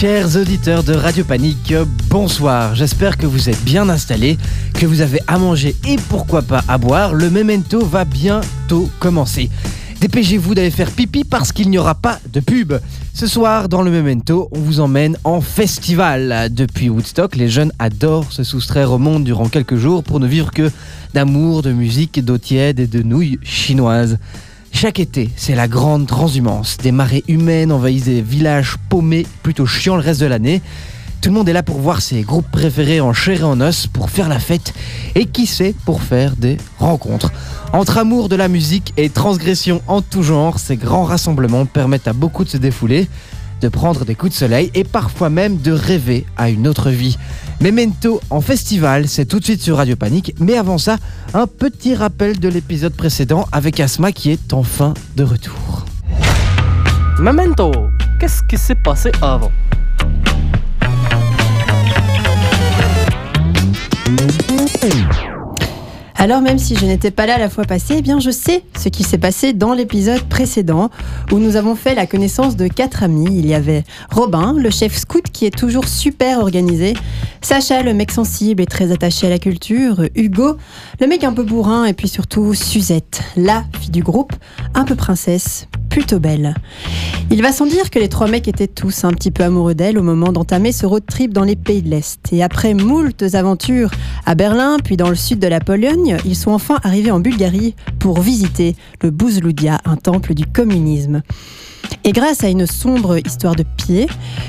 Chers auditeurs de Radio Panique, bonsoir. J'espère que vous êtes bien installés, que vous avez à manger et pourquoi pas à boire. Le memento va bientôt commencer. Dépêchez-vous d'aller faire pipi parce qu'il n'y aura pas de pub. Ce soir, dans le Memento, on vous emmène en festival. Depuis Woodstock, les jeunes adorent se soustraire au monde durant quelques jours pour ne vivre que d'amour, de musique, d'eau tiède et de nouilles chinoises. Chaque été, c'est la grande transhumance. Des marées humaines envahissent des villages paumés, plutôt chiants le reste de l'année. Tout le monde est là pour voir ses groupes préférés en chair et en os, pour faire la fête, et qui sait, pour faire des rencontres. Entre amour de la musique et transgression en tout genre, ces grands rassemblements permettent à beaucoup de se défouler, de prendre des coups de soleil et parfois même de rêver à une autre vie. Memento en festival, c'est tout de suite sur Radio Panique, mais avant ça, un petit rappel de l'épisode précédent avec Asma qui est enfin de retour. Memento, qu'est-ce qui s'est passé avant? Alors même si je n'étais pas là la fois passée, eh bien je sais ce qui s'est passé dans l'épisode précédent où nous avons fait la connaissance de quatre amis. Il y avait Robin, le chef scout qui est toujours super organisé, Sacha, le mec sensible et très attaché à la culture, Hugo, le mec un peu bourrin. Et puis surtout Suzette, la fille du groupe, un peu princesse, plutôt belle. Il va sans dire que les trois mecs étaient tous un petit peu amoureux d'elle au moment d'entamer ce road trip dans les pays de l'Est. Et après moultes aventures à Berlin, puis dans le sud de la Pologne, ils sont enfin arrivés en Bulgarie pour visiter le Bouzloudia, un temple du communisme. Et grâce à une sombre histoire de pied,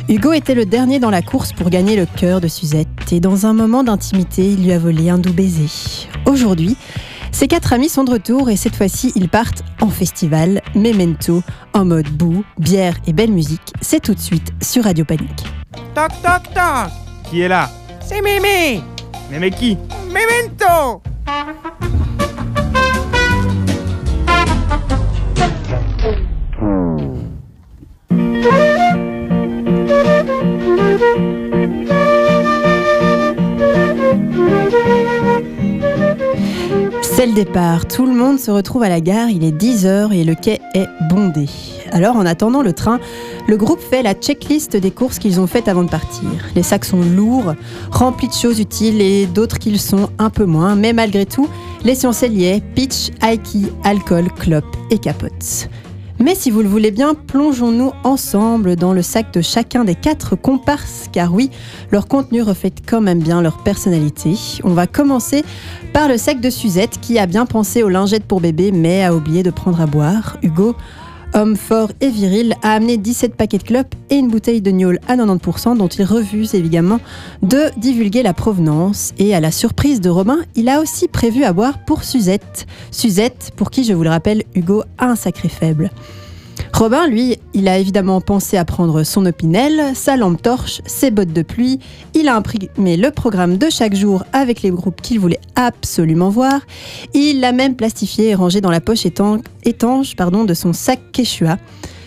Hugo était le dernier dans la course pour gagner le cœur de Suzette. Et dans un moment d'intimité, il lui a volé un doux baiser. Aujourd'hui, ces quatre amis sont de retour et cette fois-ci, ils partent en festival, memento, en mode boue, bière et belle musique. C'est tout de suite sur Radio Panique. Toc toc toc. Qui est là? C'est Mémé. Mémé qui? Memento C'est le départ, tout le monde se retrouve à la gare, il est 10h et le quai est bondé. Alors en attendant le train, le groupe fait la checklist des courses qu'ils ont faites avant de partir. Les sacs sont lourds, remplis de choses utiles et d'autres qu'ils sont un peu moins, mais malgré tout, l'essentiel y pitch, aiki, alcool, clope et capote. Mais si vous le voulez bien, plongeons-nous ensemble dans le sac de chacun des quatre comparses, car oui, leur contenu reflète quand même bien leur personnalité. On va commencer par le sac de Suzette, qui a bien pensé aux lingettes pour bébé, mais a oublié de prendre à boire. Hugo, homme fort et viril, a amené 17 paquets de clopes et une bouteille de gnôle à 90%, dont il refuse évidemment de divulguer la provenance. Et à la surprise de Robin, il a aussi prévu à boire pour Suzette. Suzette, pour qui, je vous le rappelle, Hugo a un sacré faible. Robin, lui, il a évidemment pensé à prendre son opinel, sa lampe torche, ses bottes de pluie. Il a imprimé le programme de chaque jour avec les groupes qu'il voulait absolument voir. Il l'a même plastifié et rangé dans la poche étan- étanche de son sac Quechua.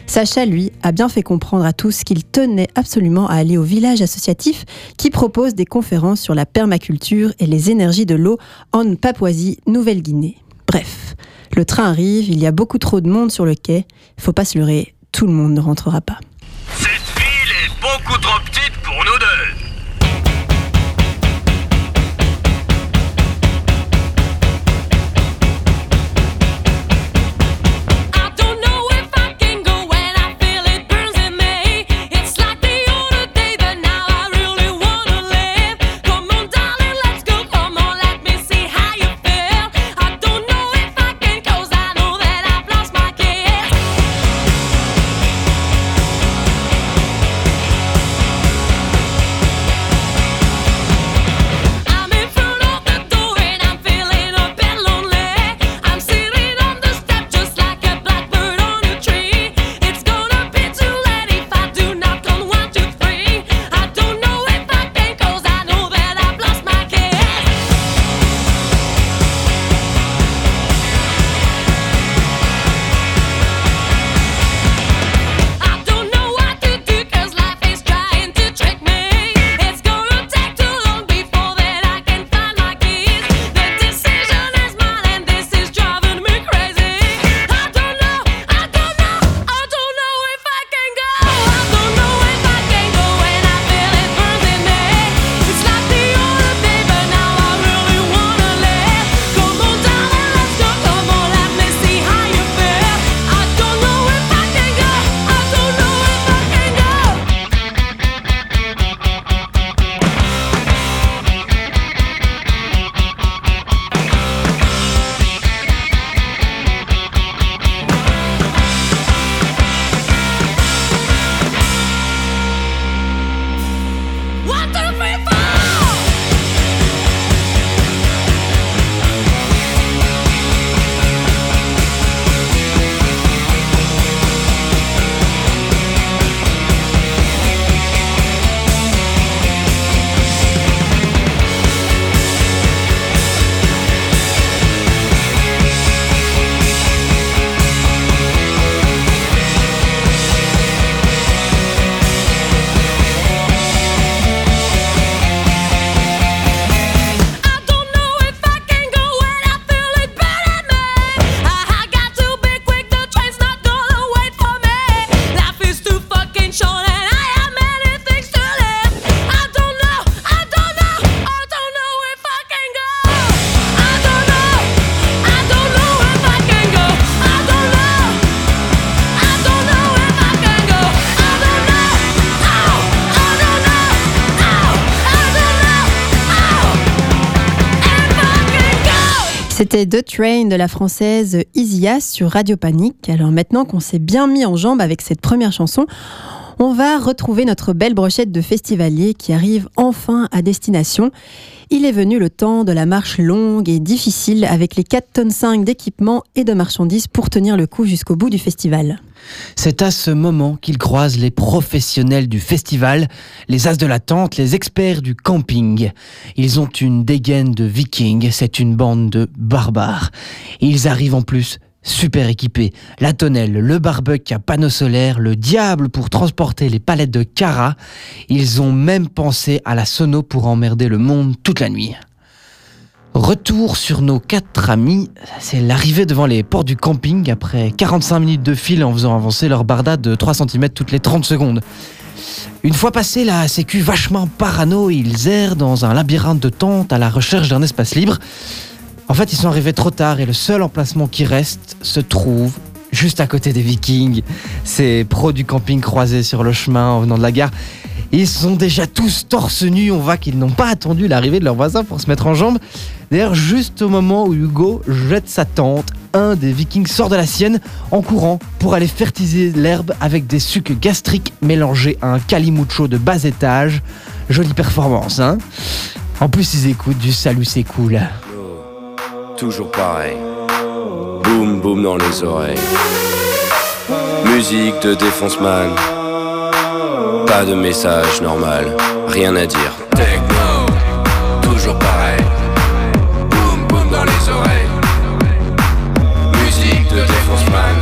Sacha, lui, a bien fait comprendre à tous qu'il tenait absolument à aller au village associatif qui propose des conférences sur la permaculture et les énergies de l'eau en Papouasie-Nouvelle-Guinée. Bref, le train arrive, il y a beaucoup trop de monde sur le quai. Faut pas se leurrer, tout le monde ne rentrera pas. Cette ville est beaucoup trop petite pour nous deux C'était The Train de la française Isia sur Radio Panique. Alors maintenant qu'on s'est bien mis en jambe avec cette première chanson, on va retrouver notre belle brochette de festivaliers qui arrive enfin à destination. Il est venu le temps de la marche longue et difficile avec les 4 tonnes 5 d'équipements et de marchandises pour tenir le coup jusqu'au bout du festival. C'est à ce moment qu'ils croisent les professionnels du festival, les as de la tente, les experts du camping. Ils ont une dégaine de vikings, c'est une bande de barbares. Ils arrivent en plus super équipés. La tonnelle, le barbecue à panneau solaire, le diable pour transporter les palettes de cara. Ils ont même pensé à la sono pour emmerder le monde toute la nuit. Retour sur nos quatre amis, c'est l'arrivée devant les portes du camping après 45 minutes de fil en faisant avancer leur barda de 3 cm toutes les 30 secondes. Une fois passé la sécu vachement parano, ils errent dans un labyrinthe de tentes à la recherche d'un espace libre. En fait, ils sont arrivés trop tard et le seul emplacement qui reste se trouve juste à côté des Vikings. Ces pros du camping croisés sur le chemin en venant de la gare. Ils sont déjà tous torse nus. On voit qu'ils n'ont pas attendu l'arrivée de leur voisin pour se mettre en jambes. D'ailleurs, juste au moment où Hugo jette sa tente, un des Vikings sort de la sienne en courant pour aller fertiliser l'herbe avec des sucs gastriques mélangés à un calimucho de bas étage. Jolie performance, hein? En plus, ils écoutent du salut, c'est cool. Toujours pareil. Boum boum dans les oreilles. Musique de défonce-man. Pas de message normal. Rien à dire. Techno. Toujours pareil. Boum boum dans les oreilles. Musique de défonce-man.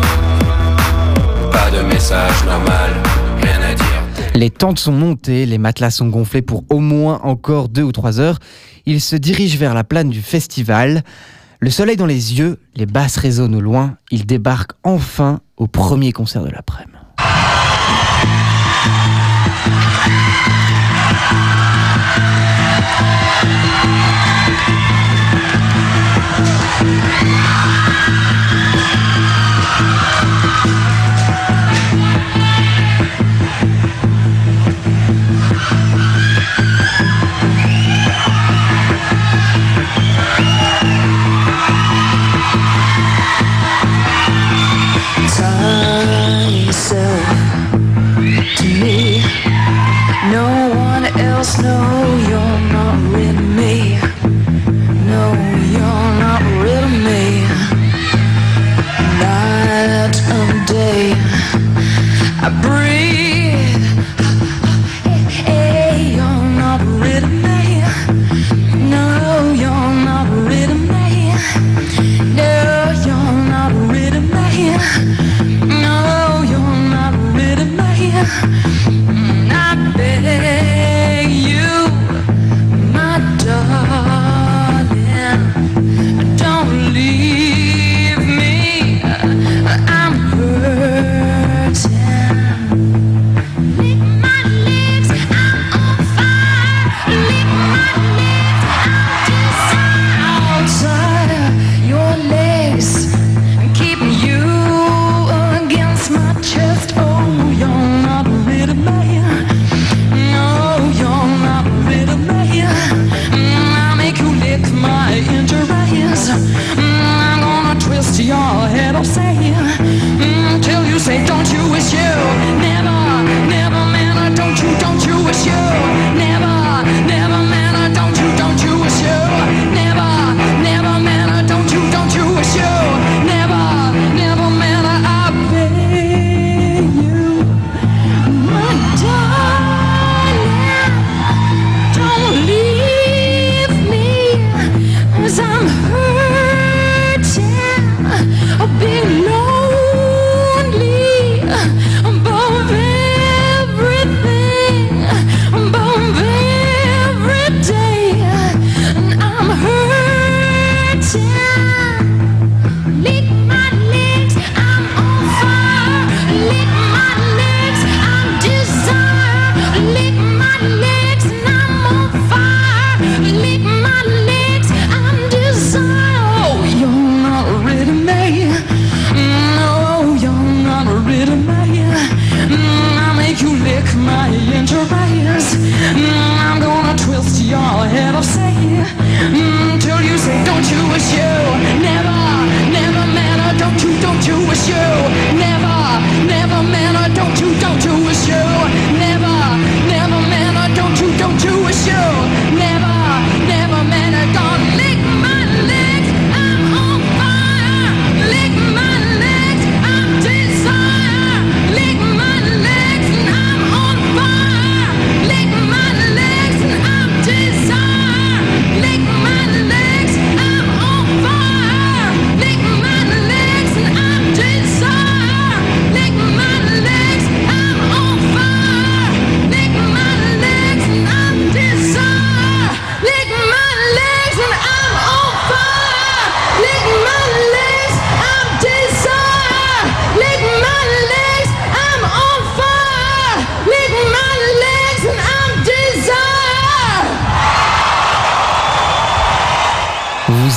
Pas de message normal. Rien à dire. Les tentes sont montées, les matelas sont gonflés pour au moins encore deux ou trois heures. Ils se dirigent vers la plaine du festival. Le soleil dans les yeux, les basses résonnent au loin. Ils débarquent enfin au premier concert de l'après-midi.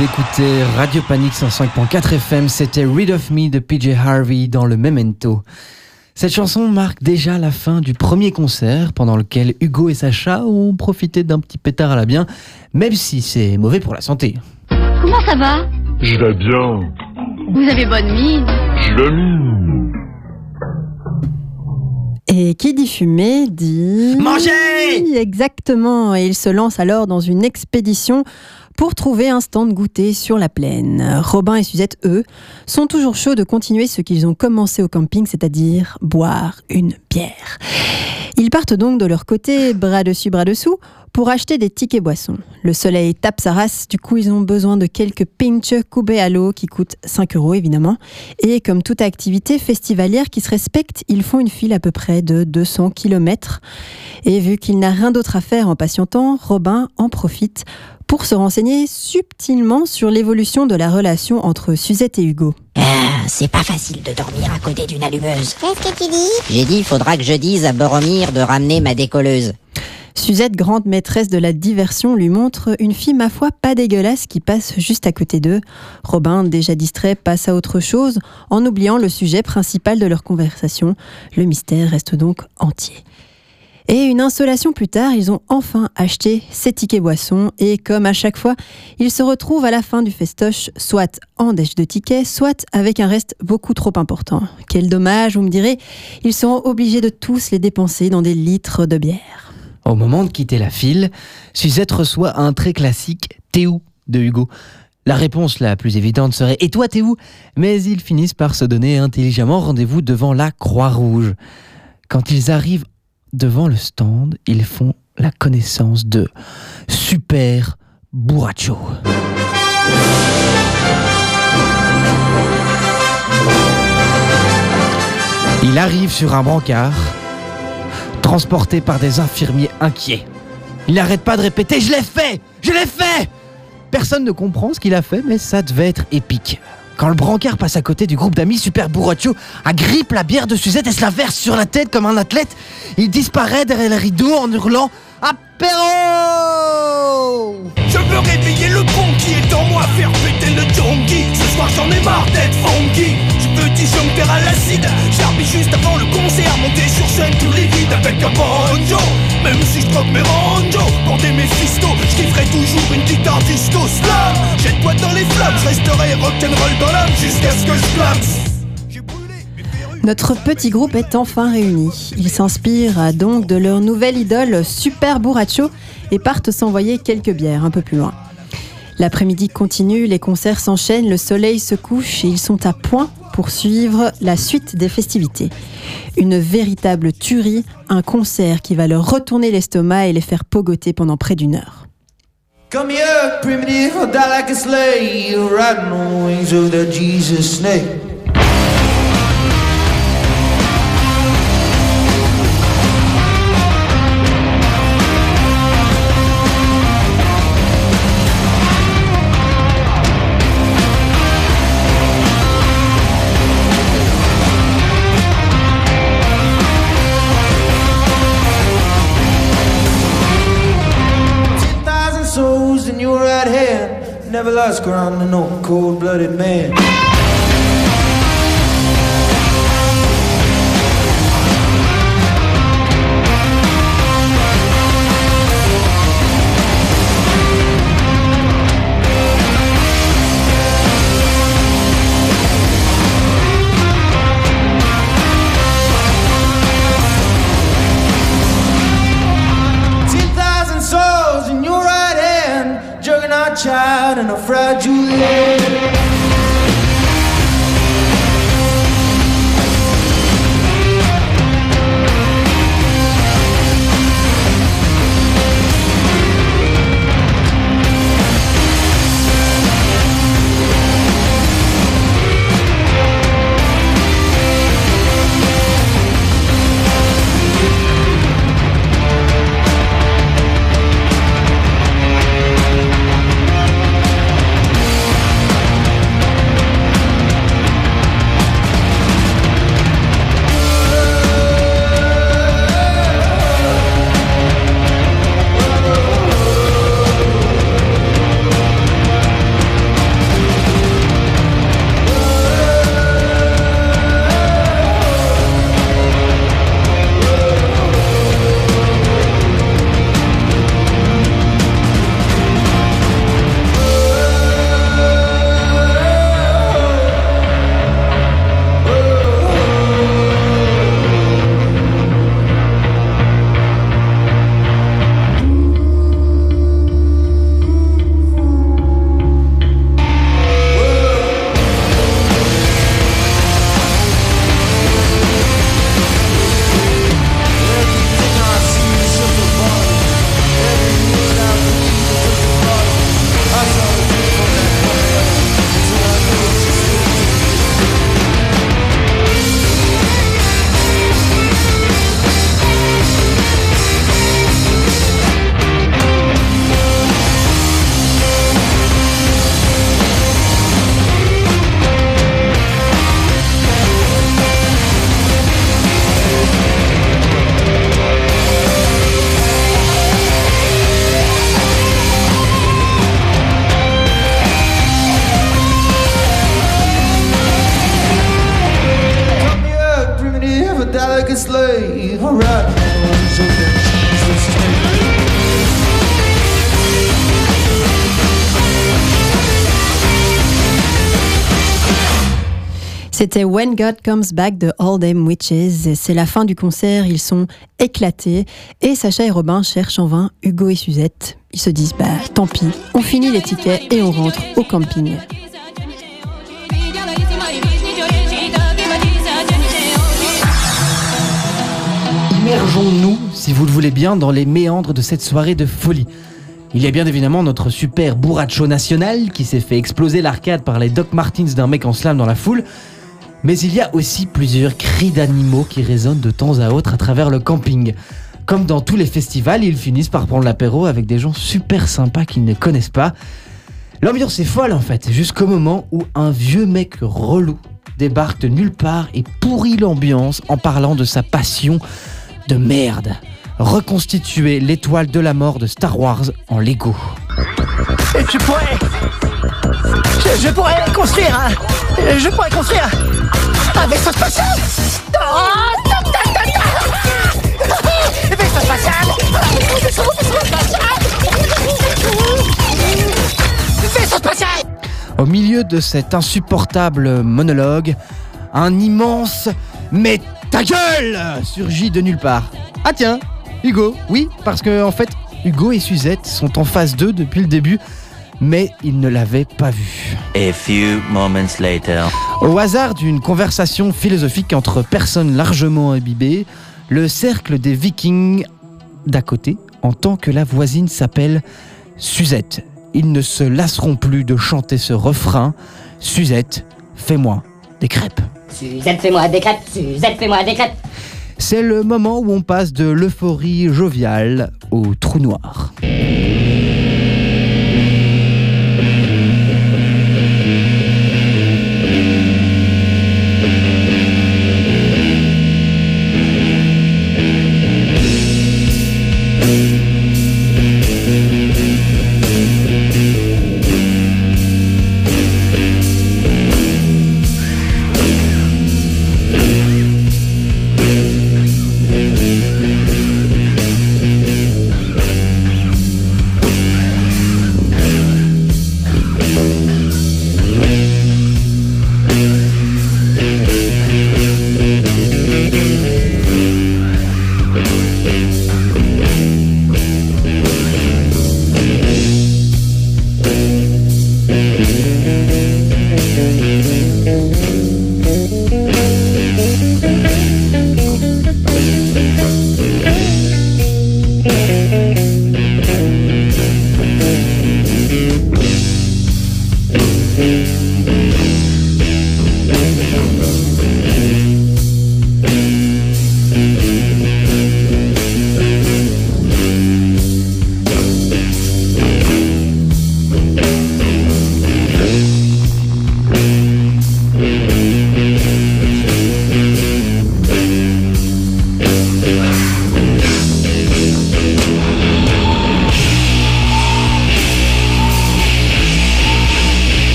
Écoutez Radio Panique 105.4 FM, c'était Read of Me de PJ Harvey dans le Memento. Cette chanson marque déjà la fin du premier concert pendant lequel Hugo et Sacha ont profité d'un petit pétard à la bien, même si c'est mauvais pour la santé. Comment ça va? Je vais bien. Vous avez bonne mine. Je vais mine. Et qui dit fumer dit... Manger Exactement, et il se lance alors dans une expédition pour trouver un stand goûter sur la plaine. Robin et Suzette, eux, sont toujours chauds de continuer ce qu'ils ont commencé au camping, c'est-à-dire boire une bière. Ils partent donc de leur côté, bras dessus, bras dessous, pour acheter des tickets boissons. Le soleil tape sa race, du coup ils ont besoin de quelques pinch coubés à l'eau qui coûtent 5 euros évidemment. Et comme toute activité festivalière qui se respecte, ils font une file à peu près de 200 km. Et vu qu'il n'a rien d'autre à faire en patientant, Robin en profite pour se renseigner subtilement sur l'évolution de la relation entre Suzette et Hugo. Ah, c'est pas facile de dormir à côté d'une allumeuse. Qu'est-ce que tu dis? J'ai dit, faudra que je dise à Boromir de ramener ma décolleuse. Suzette, grande maîtresse de la diversion, lui montre une fille, ma foi, pas dégueulasse qui passe juste à côté d'eux. Robin, déjà distrait, passe à autre chose en oubliant le sujet principal de leur conversation. Le mystère reste donc entier. Et une insolation plus tard, ils ont enfin acheté ces tickets boissons et comme à chaque fois, ils se retrouvent à la fin du festoche soit en dèche de tickets, soit avec un reste beaucoup trop important. Quel dommage, vous me direz, ils seront obligés de tous les dépenser dans des litres de bière. Au moment de quitter la file, Suzette reçoit un très classique T'es où de Hugo. La réponse la plus évidente serait Et toi, t'es où? Mais ils finissent par se donner intelligemment rendez-vous devant la Croix-Rouge. Quand ils arrivent devant le stand, ils font la connaissance de Super Buracho. Il arrive sur un brancard, transporté par des infirmiers inquiets. Il n'arrête pas de répéter Je l'ai fait Je l'ai fait Personne ne comprend ce qu'il a fait, mais ça devait être épique. Quand le brancard passe à côté du groupe d'amis, Super Burraccio agrippe la bière de Suzette et se la verse sur la tête comme un athlète. Il disparaît derrière le rideau en hurlant Apéro Je veux réveiller le bon qui est en moi, faire péter le donkey. Ce soir j'en ai marre d'être funky. Veux disjoncter à l'acide. J'arrive juste avant le concert, monter sur scène tous les vides avec un banjo. Même si je troque mes ranjos pour des méphistos, je kifferai toujours une guitare disco slam. Jette-toi dans les flammes, je resterai rock'n'roll dans l'âme jusqu'à ce que je flamme. Notre petit groupe est enfin réuni. Ils s'inspirent donc de leur nouvelle idole Super Burracho et partent s'envoyer quelques bières un peu plus loin. L'après-midi continue, les concerts s'enchaînent, le soleil se couche et ils sont à point pour suivre la suite des festivités. Une véritable tuerie, un concert qui va leur retourner l'estomac et les faire pogoter pendant près d'une heure. Never lost ground to no cold-blooded man. When God Comes Back de All Them Witches. C'est la fin du concert, ils sont éclatés. Et Sacha et Robin cherchent en vain Hugo et Suzette. Ils se disent, bah tant pis, on finit les tickets et on rentre au camping. Immergeons-nous, si vous le voulez bien, dans les méandres de cette soirée de folie. Il y a bien évidemment notre super bourracho national qui s'est fait exploser l'arcade par les Doc Martins d'un mec en slam dans la foule. Mais il y a aussi plusieurs cris d'animaux qui résonnent de temps à autre à travers le camping. Comme dans tous les festivals, ils finissent par prendre l'apéro avec des gens super sympas qu'ils ne connaissent pas. L'ambiance est folle en fait, jusqu'au moment où un vieux mec relou débarque de nulle part et pourrit l'ambiance en parlant de sa passion de merde. Reconstituer l'étoile de la mort de Star Wars en Lego. Je pourrais. Je, je pourrais construire un. Je pourrais construire un vaisseau spatial Oh, tac. Vaisseau spatial Vaisseau spatial Vaisseau spatial Au milieu de cet insupportable monologue, un immense Mais ta gueule surgit de nulle part. Ah tiens, Hugo, oui, parce que en fait, Hugo et Suzette sont en phase 2 depuis le début, mais ils ne l'avaient pas vu. A few moments later. Au hasard d'une conversation philosophique entre personnes largement imbibées, le cercle des vikings d'à côté entend que la voisine s'appelle Suzette. Ils ne se lasseront plus de chanter ce refrain Suzette, fais-moi des crêpes. Suzette, fais-moi des crêpes, Suzette, fais-moi des crêpes. C'est le moment où on passe de l'euphorie joviale au trou noir.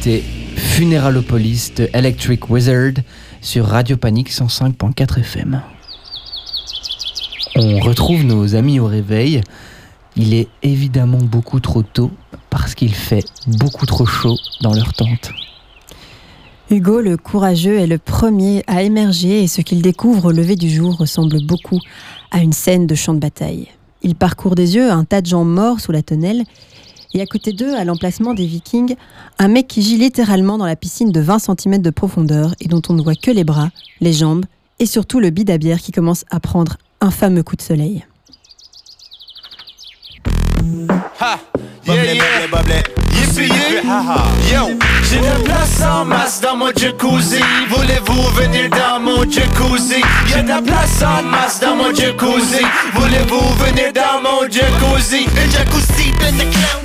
Funeralopolis de Electric Wizard sur Radio Panique 105.4 FM. On retrouve nos amis au réveil. Il est évidemment beaucoup trop tôt parce qu'il fait beaucoup trop chaud dans leur tente. Hugo, le courageux, est le premier à émerger et ce qu'il découvre au lever du jour ressemble beaucoup à une scène de champ de bataille. Il parcourt des yeux un tas de gens morts sous la tonnelle et à côté d'eux, à l'emplacement des vikings, un mec qui gît littéralement dans la piscine de 20 cm de profondeur et dont on ne voit que les bras, les jambes et surtout le bid à bière qui commence à prendre un fameux coup de soleil. Ha! Yeah, yeah. Yo, j'ai de la place en masse dans mon jacuzzi. Voulez-vous venir dans mon jacuzzi? Y'a de la place en masse dans mon jacuzzi. Voulez-vous venir dans mon jacuzzi? Le jacuzzi, ben the clown,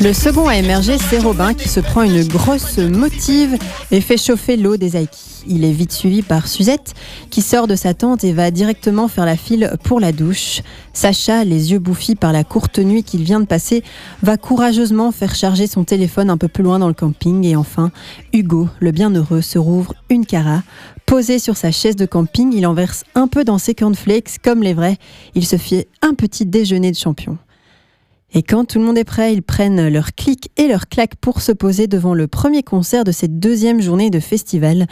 le second à émerger, c'est Robin qui se prend une grosse motive et fait chauffer l'eau des Aiki. Il est vite suivi par Suzette qui sort de sa tente et va directement faire la file pour la douche. Sacha, les yeux bouffis par la courte nuit qu'il vient de passer, va courageusement faire charger son téléphone un peu plus loin dans le camping. Et enfin, Hugo, le bienheureux, se rouvre une cara. Posé sur sa chaise de camping, il en verse un peu dans ses cornflakes comme les vrais. Il se fait un petit déjeuner de champion. Et quand tout le monde est prêt, ils prennent leur clic et leur claque pour se poser devant le premier concert de cette deuxième journée de festival.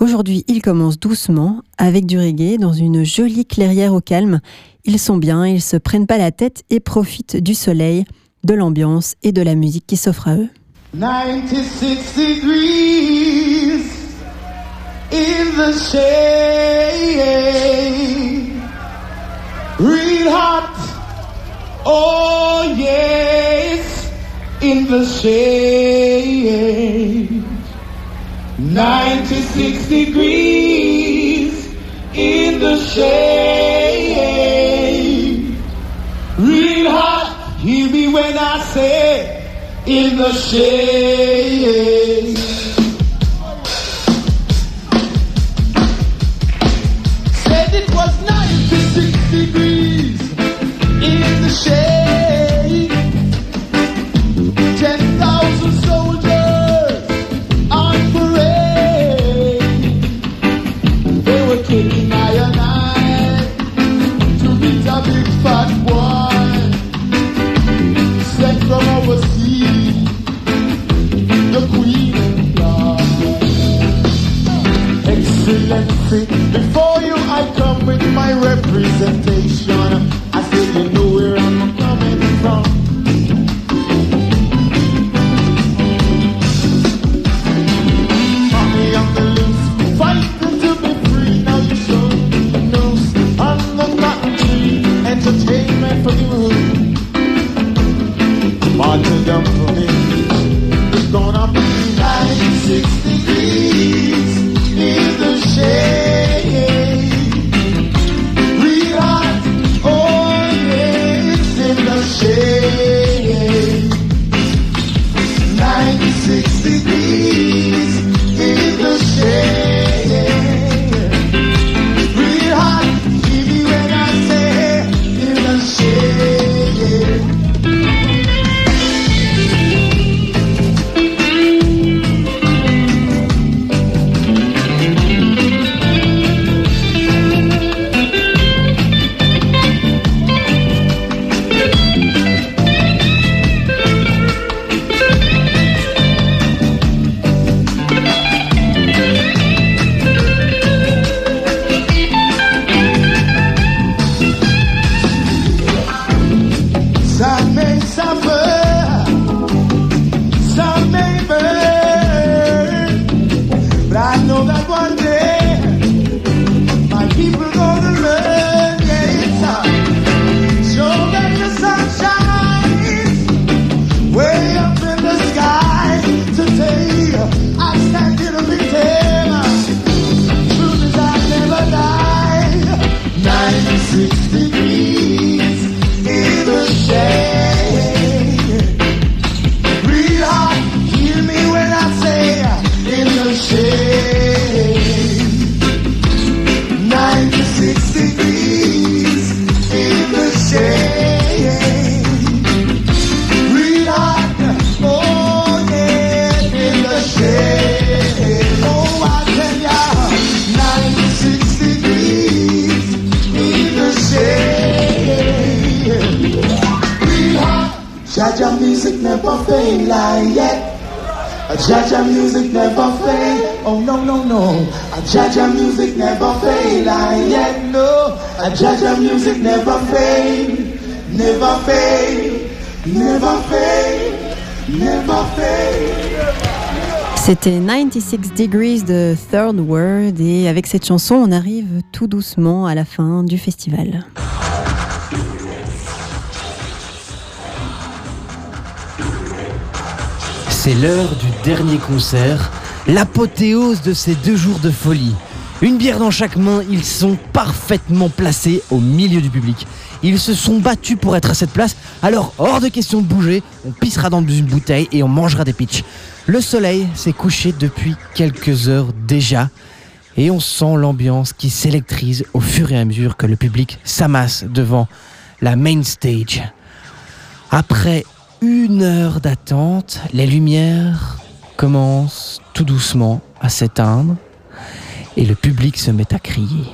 Aujourd'hui, ils commencent doucement, avec du reggae, dans une jolie clairière au calme. Ils sont bien, ils se prennent pas la tête et profitent du soleil, de l'ambiance et de la musique qui s'offre à eux. 96 degrees in the shade. Oh, yes. In the shade. 96 degrees in the shade. Real hot. Hear me when I say in the shade. Said it was 96 Excellency, before you I come with my representation. C'était 96 Degrees de Third World. Et avec cette chanson on arrive tout doucement à la fin du festival. C'est l'heure du dernier concert, l'apothéose de ces deux jours de folie. Une bière dans chaque main, ils sont parfaitement placés au milieu du public. Ils se sont battus pour être à cette place, alors hors de question de bouger, on pissera dans une bouteille et on mangera des pitchs. Le soleil s'est couché depuis quelques heures déjà, et on sent l'ambiance qui s'électrise au fur et à mesure que le public s'amasse devant la main stage. Après une heure d'attente, les lumières commencent tout doucement à s'éteindre et le public se met à crier.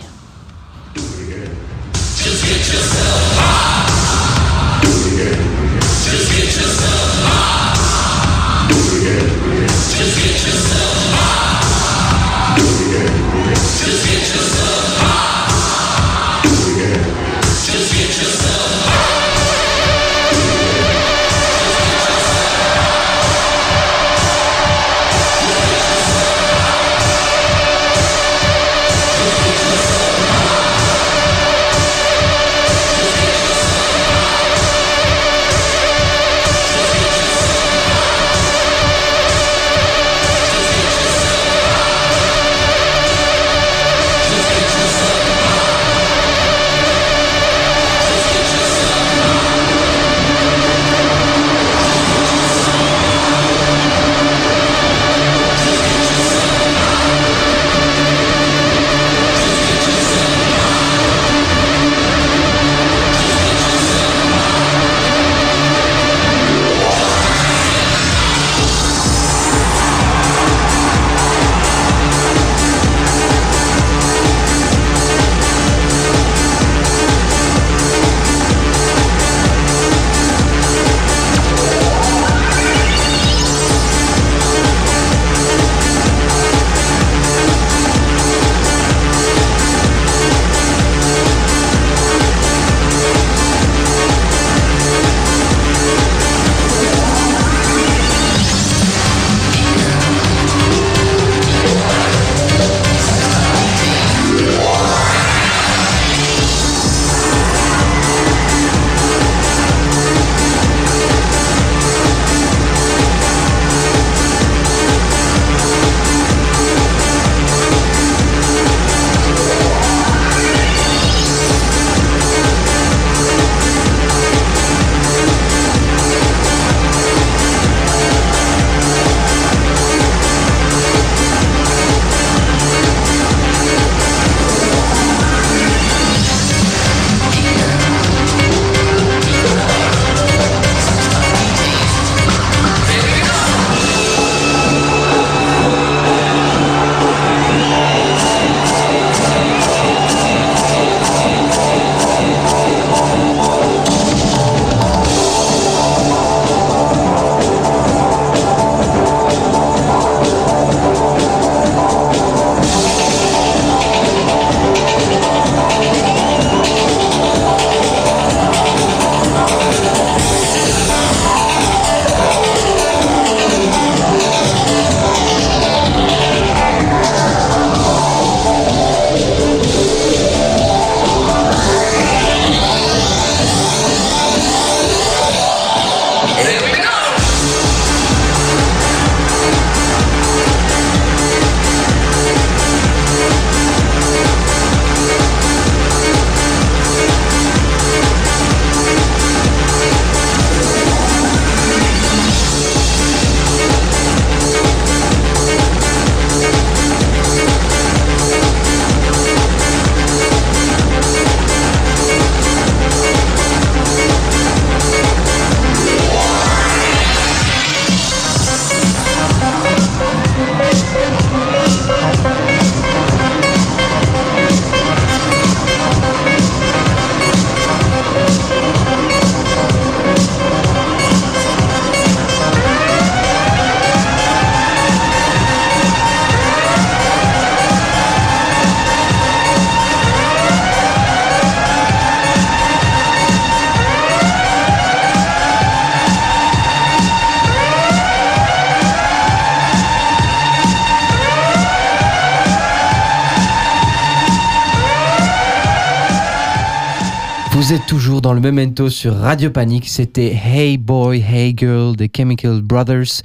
Toujours dans le Memento sur Radio Panique. C'était Hey Boy, Hey Girl des Chemical Brothers.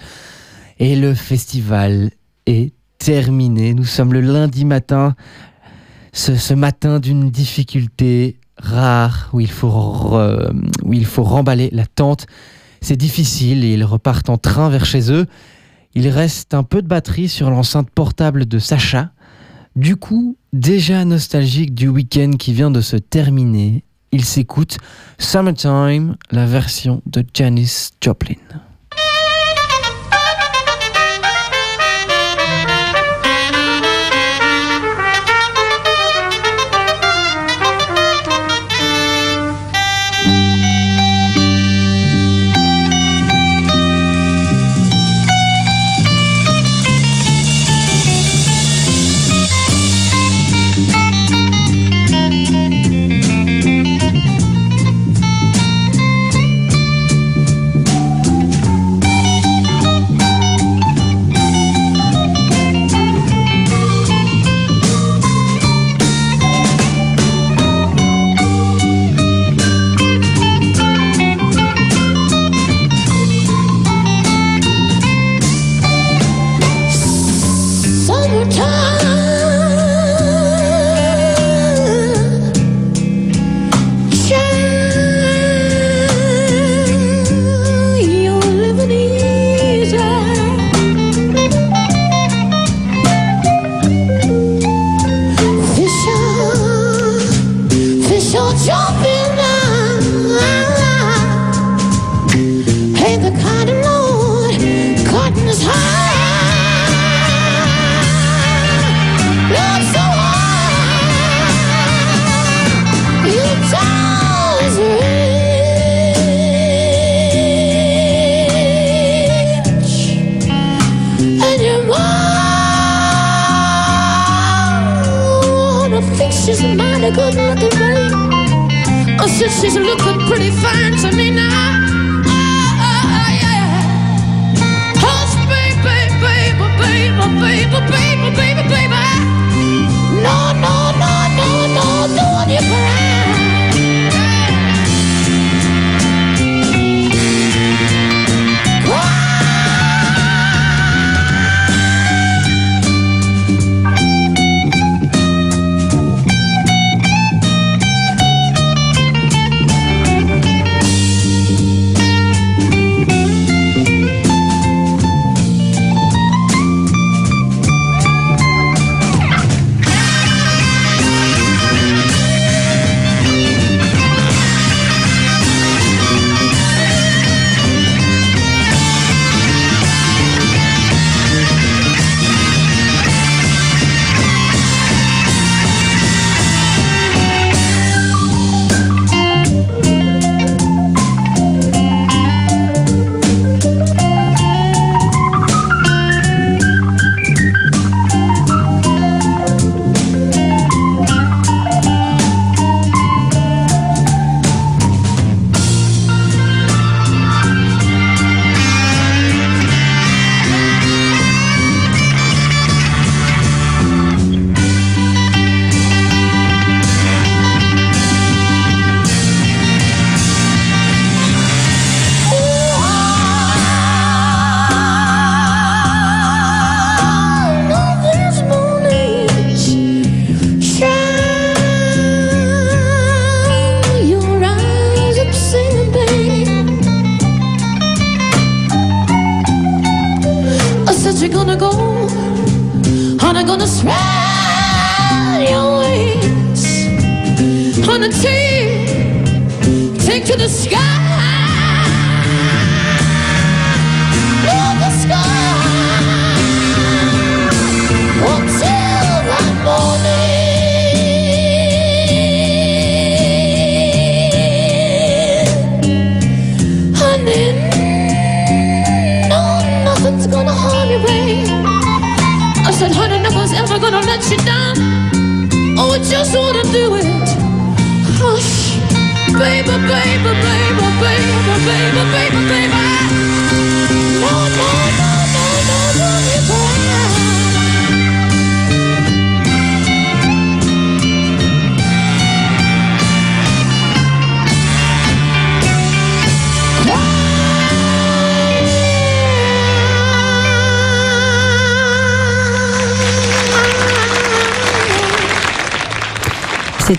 Et le festival est terminé. Nous sommes le lundi matin. Ce, matin d'une difficulté rare où il faut, où il faut remballer la tente. C'est difficile et ils repartent en train vers chez eux. Il reste un peu de batterie sur l'enceinte portable de Sacha. Du coup, déjà nostalgique du week-end qui vient de se terminer, il s'écoute Summertime, la version de Janis Joplin.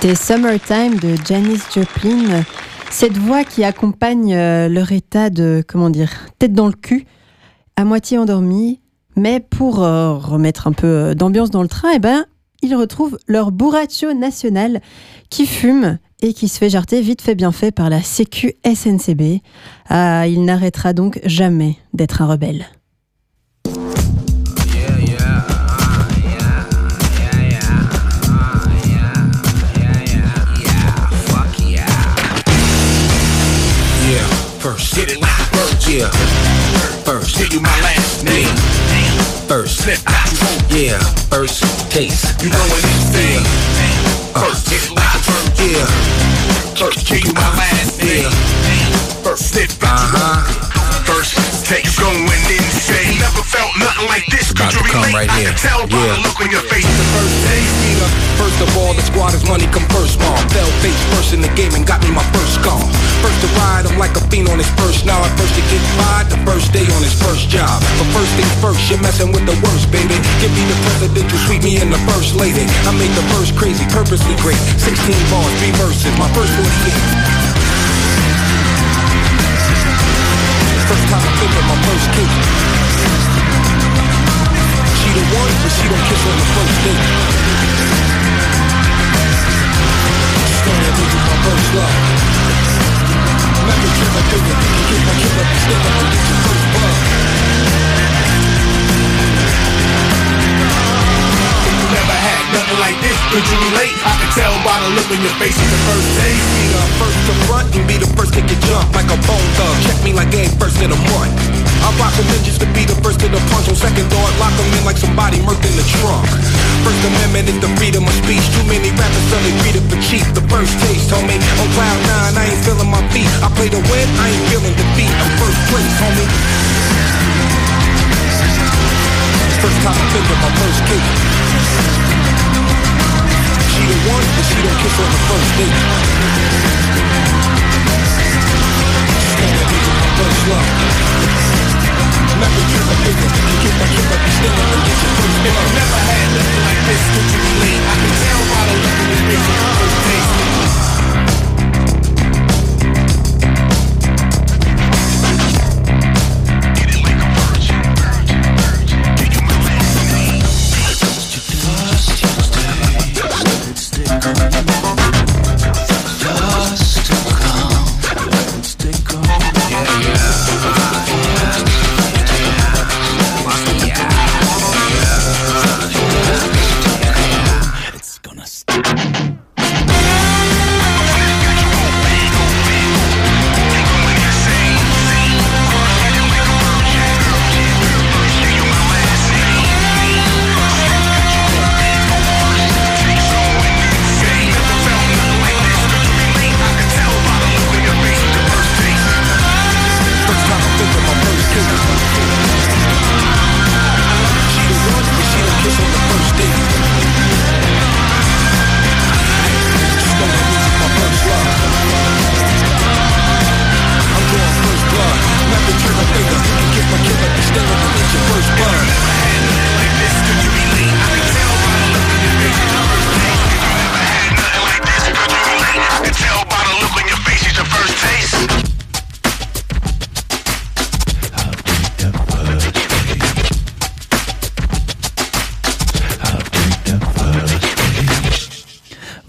C'était Summertime de Janis Joplin. Cette voix qui accompagne euh, leur état de, comment dire, tête dans le cul, à moitié endormi, mais pour euh, remettre un peu euh, d'ambiance dans le train, eh ben, ils retrouvent leur burraccio national qui fume et qui se fait jarter vite fait bien fait par la Sécu SNCB. Ah, il n'arrêtera donc jamais d'être un rebelle. First. Give you my last name. First. Yeah, first case. You know what it's saying. First. Get it like first. Yeah. First. Give you my last name. First. Slip uh-huh. First take going insane. Never felt nothing like this. Could About you to come relate? right I here. can tell by Yeah. the look on your face. The first. Peter. First of all, the squad is money come first. Mom fell face first in the game and got me my first call. First to ride, I'm like a fiend on his first now. I First to get fired, the first day on his first job. But first things first, you're messing with the worst, baby. Give me the presidential, sweep me in the first lady. I made the first crazy, purposely great. 16 bars, three verses, my first 48. First time I of my first kiss. She the one, but she don't kiss on the first date. Started with my first love. You never had nothing like this, you? I can tell by the look on your face it's the first. Be the first to front be the first to like a bone thug. Check me like game first in a month. I rock in just to be the first to the punch. On second thought, lock them in like somebody murked in the trunk. First Amendment is the freedom of speech. Too many rappers suddenly greeted for cheap. The first taste, homie. On cloud nine, I ain't feeling my feet. I play to win, I ain't feeling defeat. I'm first place, homie. First time of my first kick. She the one, but she don't kiss on the first date. With my first love. Never a. You get your If I never had nothing like this, could you relate? I can tell by the look in your face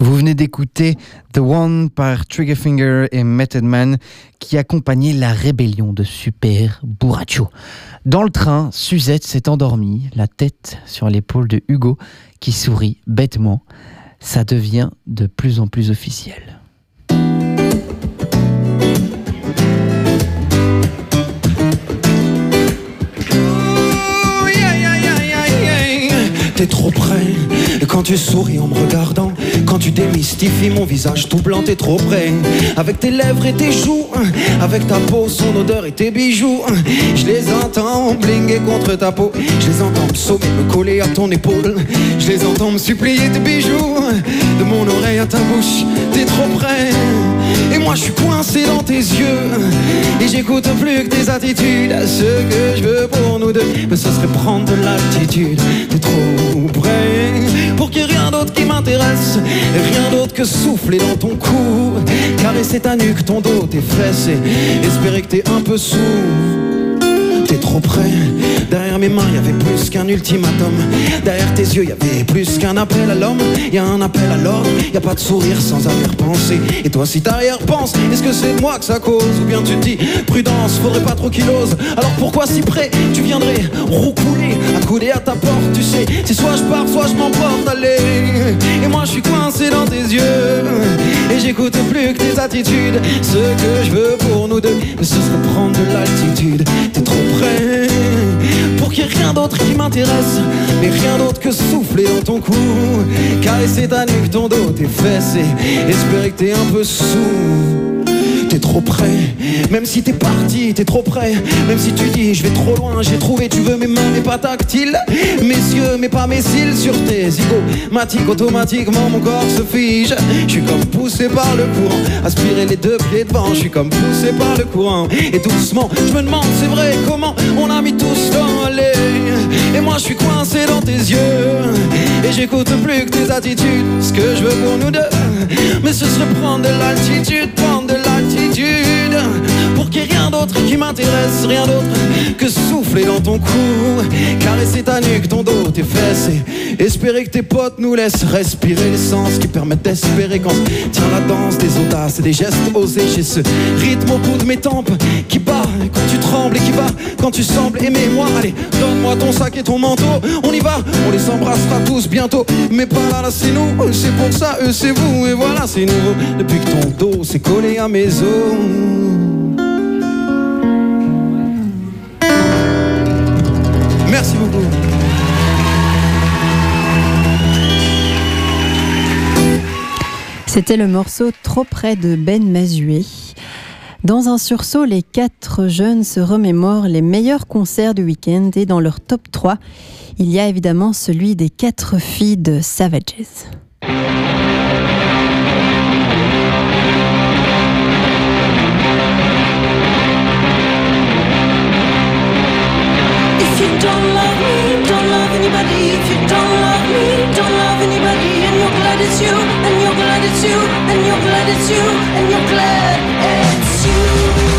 Vous venez d'écouter The One par Triggerfinger et Method Man qui accompagnait la rébellion de Super Burracho. Dans le train, Suzette s'est endormie, la tête sur l'épaule de Hugo qui sourit bêtement. Ça devient de plus en plus officiel. T'es trop près quand tu souris en me regardant Quand tu démystifies mon visage tout blanc T'es trop près. Avec tes lèvres et tes joues Avec ta peau, son odeur et tes bijoux. Je les entends blinguer contre ta peau. Je les entends me sauver, me coller à ton épaule. Je les entends me supplier tes bijoux. De mon oreille à ta bouche T'es trop près. Et moi je suis coincé dans tes yeux. Et j'écoute plus que tes attitudes. Ce que je veux pour nous deux, mais ce serait prendre de l'altitude. T'es trop près pour qu'il n'y ait rien d'autre qui m'intéresse. Rien d'autre que souffler dans ton cou. Caresser ta nuque, ton dos, tes fesses. Et espérer que t'es un peu sous. T'es trop près, derrière mes mains y avait plus qu'un ultimatum. Derrière tes yeux y avait plus qu'un appel à l'homme. Y a un appel à l'ordre, y a pas de sourire sans arrière-pensée Et toi si t'arrière-penses, est-ce que c'est moi que ça cause? Ou bien tu te dis, prudence, faudrait pas trop qu'il ose. Alors pourquoi si près, tu viendrais roucouler Accouder à ta porte, tu sais? C'est soit je pars, soit je m'emporte, allez. Et moi je suis coincé dans tes yeux. Et j'écoute plus que tes attitudes. Ce que je veux pour nous deux Ce serait prendre de l'altitude. T'es trop près pour qu'il n'y ait rien d'autre qui m'intéresse Mais rien d'autre que souffler dans ton cou Caresser ta nuque, ton dos, tes fesses Et espérer que t'es un peu sous trop près, même si t'es parti, t'es trop près. Même si tu dis je vais trop loin, j'ai trouvé Tu veux mes mains mais pas tactiles. Mes yeux mais pas mes cils sur tes zygomatiques Automatiquement mon corps se fige. Je suis comme poussé par le courant. Aspirer les deux pieds devant Je suis comme poussé par le courant. Et doucement je me demande c'est vrai comment On a mis temps à aller Et moi je suis coincé dans tes yeux. Et j'écoute plus que tes attitudes. Ce que je veux pour nous deux. Mais ce serait prendre de l'altitude de l'altitude pour rien d'autre qui m'intéresse, rien d'autre que souffler dans ton cou, caresser ta nuque, ton dos, tes fesses et espérer que tes potes nous laissent respirer l'essence qui permet d'espérer quand tient la danse des audaces et des gestes osés. J'ai ce rythme au bout de mes tempes qui bat quand tu trembles et qui bat quand tu sembles aimer moi. Allez, donne-moi ton sac et ton manteau, on y va, on les embrassera tous bientôt. Mais pas là, là c'est nous, c'est pour ça, eux c'est vous et voilà c'est nouveau depuis que ton dos s'est collé à mes os. Merci beaucoup. C'était le morceau Trop près de Ben Mazué. Dans un sursaut, les quatre jeunes se remémorent les meilleurs concerts du week-end et dans leur top 3, il y a évidemment celui des quatre filles de Savages. And you're glad it's you, and you're glad it's you, and you're glad it's you,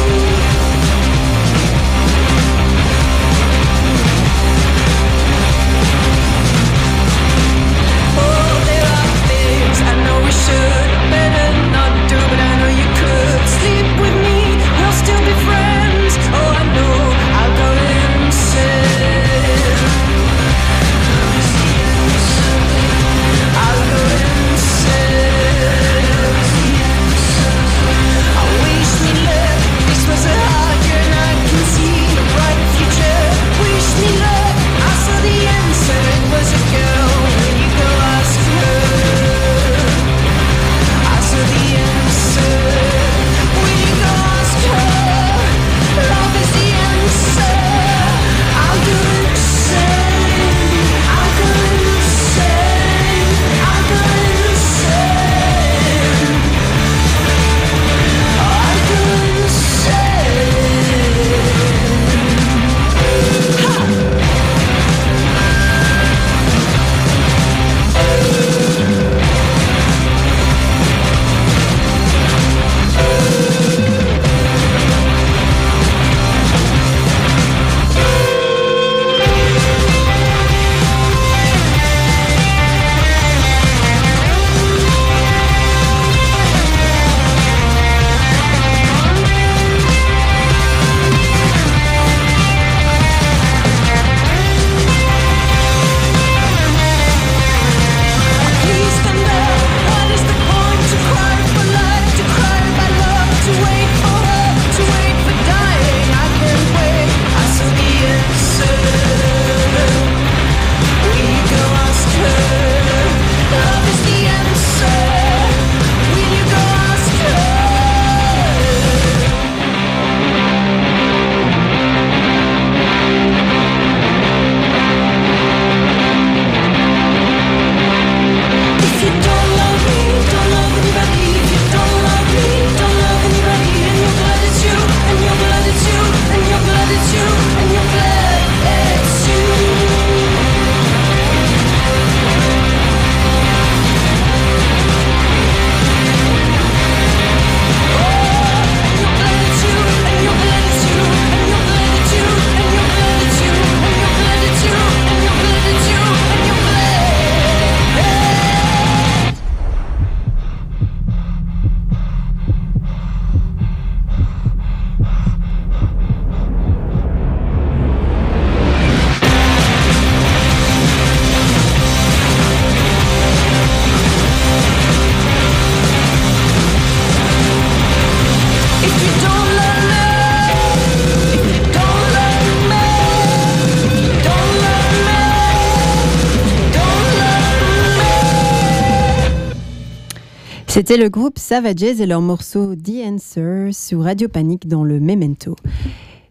C'était le groupe Savages et leur morceau The Answer sur Radio Panique dans le Memento.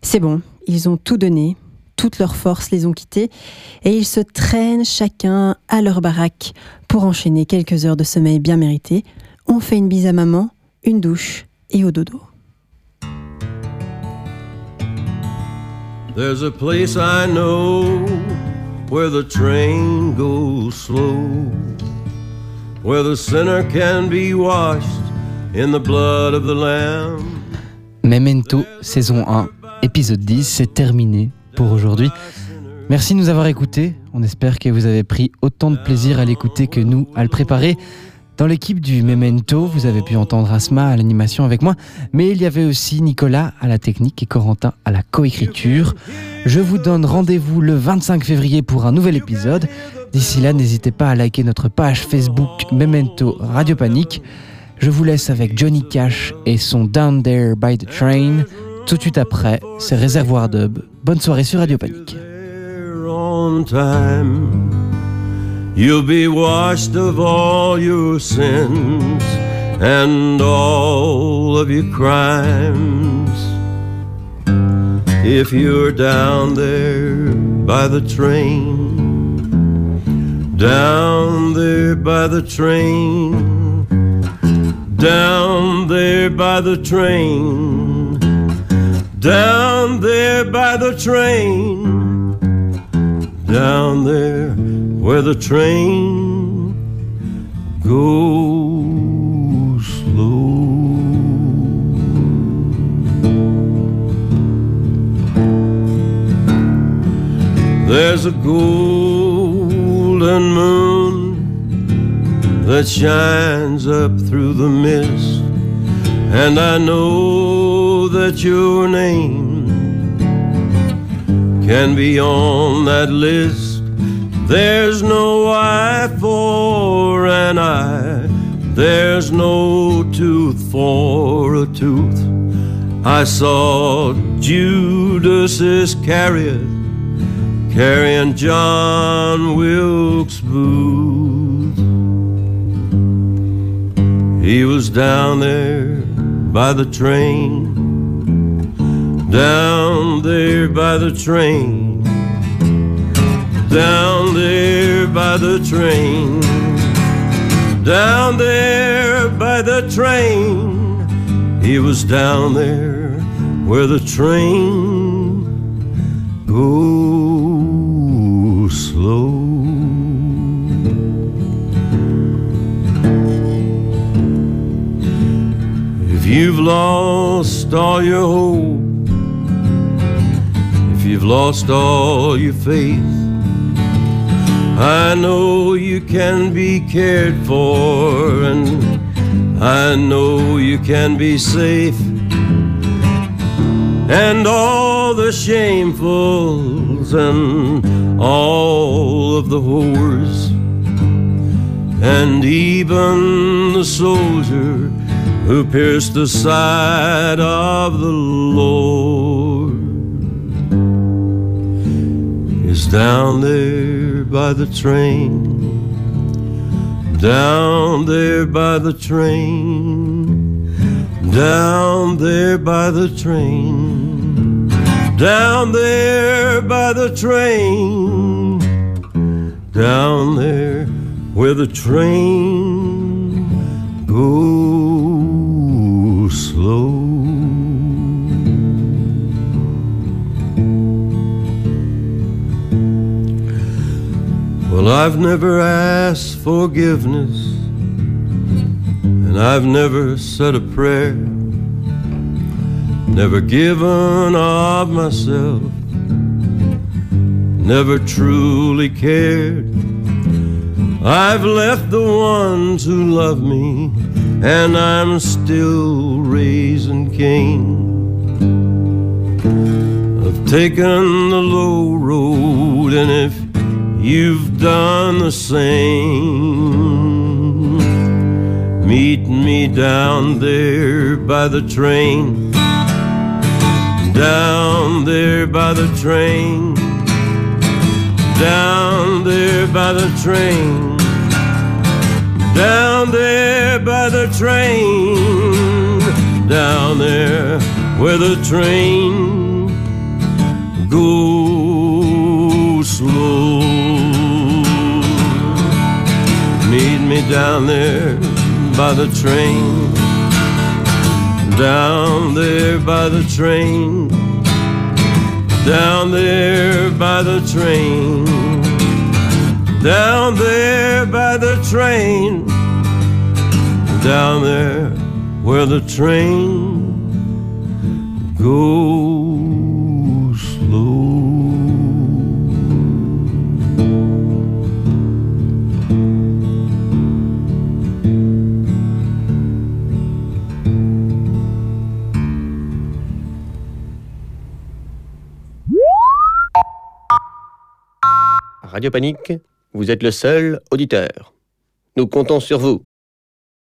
C'est bon, ils ont tout donné, toutes leurs forces les ont quittés et ils se traînent chacun à leur baraque pour enchaîner quelques heures de sommeil bien méritées. On fait une bise à maman, une douche et au dodo. There's a place I know where the train goes slow, where the sinner can be washed in the blood of the Lamb. Memento, saison 1, épisode 10, c'est terminé pour aujourd'hui. Merci de nous avoir écoutés. On espère que vous avez pris autant de plaisir à l'écouter que nous à le préparer. Dans l'équipe du Memento, vous avez pu entendre Asma à l'animation avec moi, mais il y avait aussi Nicolas à la technique et Corentin à la coécriture. Je vous donne rendez-vous le 25 février pour un nouvel épisode. D'ici là, n'hésitez pas à liker notre page Facebook Memento Radio Panique. Je vous laisse avec Johnny Cash et son Down There by the Train. Tout de suite après, c'est Réservoir Dub. Bonne soirée sur Radio Panique. If you're down there by the train, down there by the train, down there by the train, down there by the train. Down there where the train goes slow. There's a golden moon that shines up through the mist, and I know that your name can be on that list. There's no eye for an eye, there's no tooth for a tooth. I saw Judas Iscariot carrying John Wilkes Booth. He was down there by the train down there by the train, down there by the train, down there by the train. He was down there where the train goes slow. If you've lost all your hope if you've lost all your faith. I know you can be cared for, and I know you can be safe. And all the shamefuls and all of the whores, and even the soldier who pierced the side of the Lord. is down there by the train, down there by the train, down there by the train, down there by the train, down there where the train goes slow. Well, I've never asked forgiveness, and I've never said a prayer, never given of myself, never truly cared. I've left the ones who love me, and I'm still raising Cain. I've taken the low road, and if you've done the same. Meet me down there by the train, down there by the train, down there by the train, Down there by the train, down there where the train goes slow. Meet me down there by the train, down there by the train, down there by the train, down there by the train, down there where the train goes Radio Panique, vous êtes le seul auditeur. Nous comptons sur vous.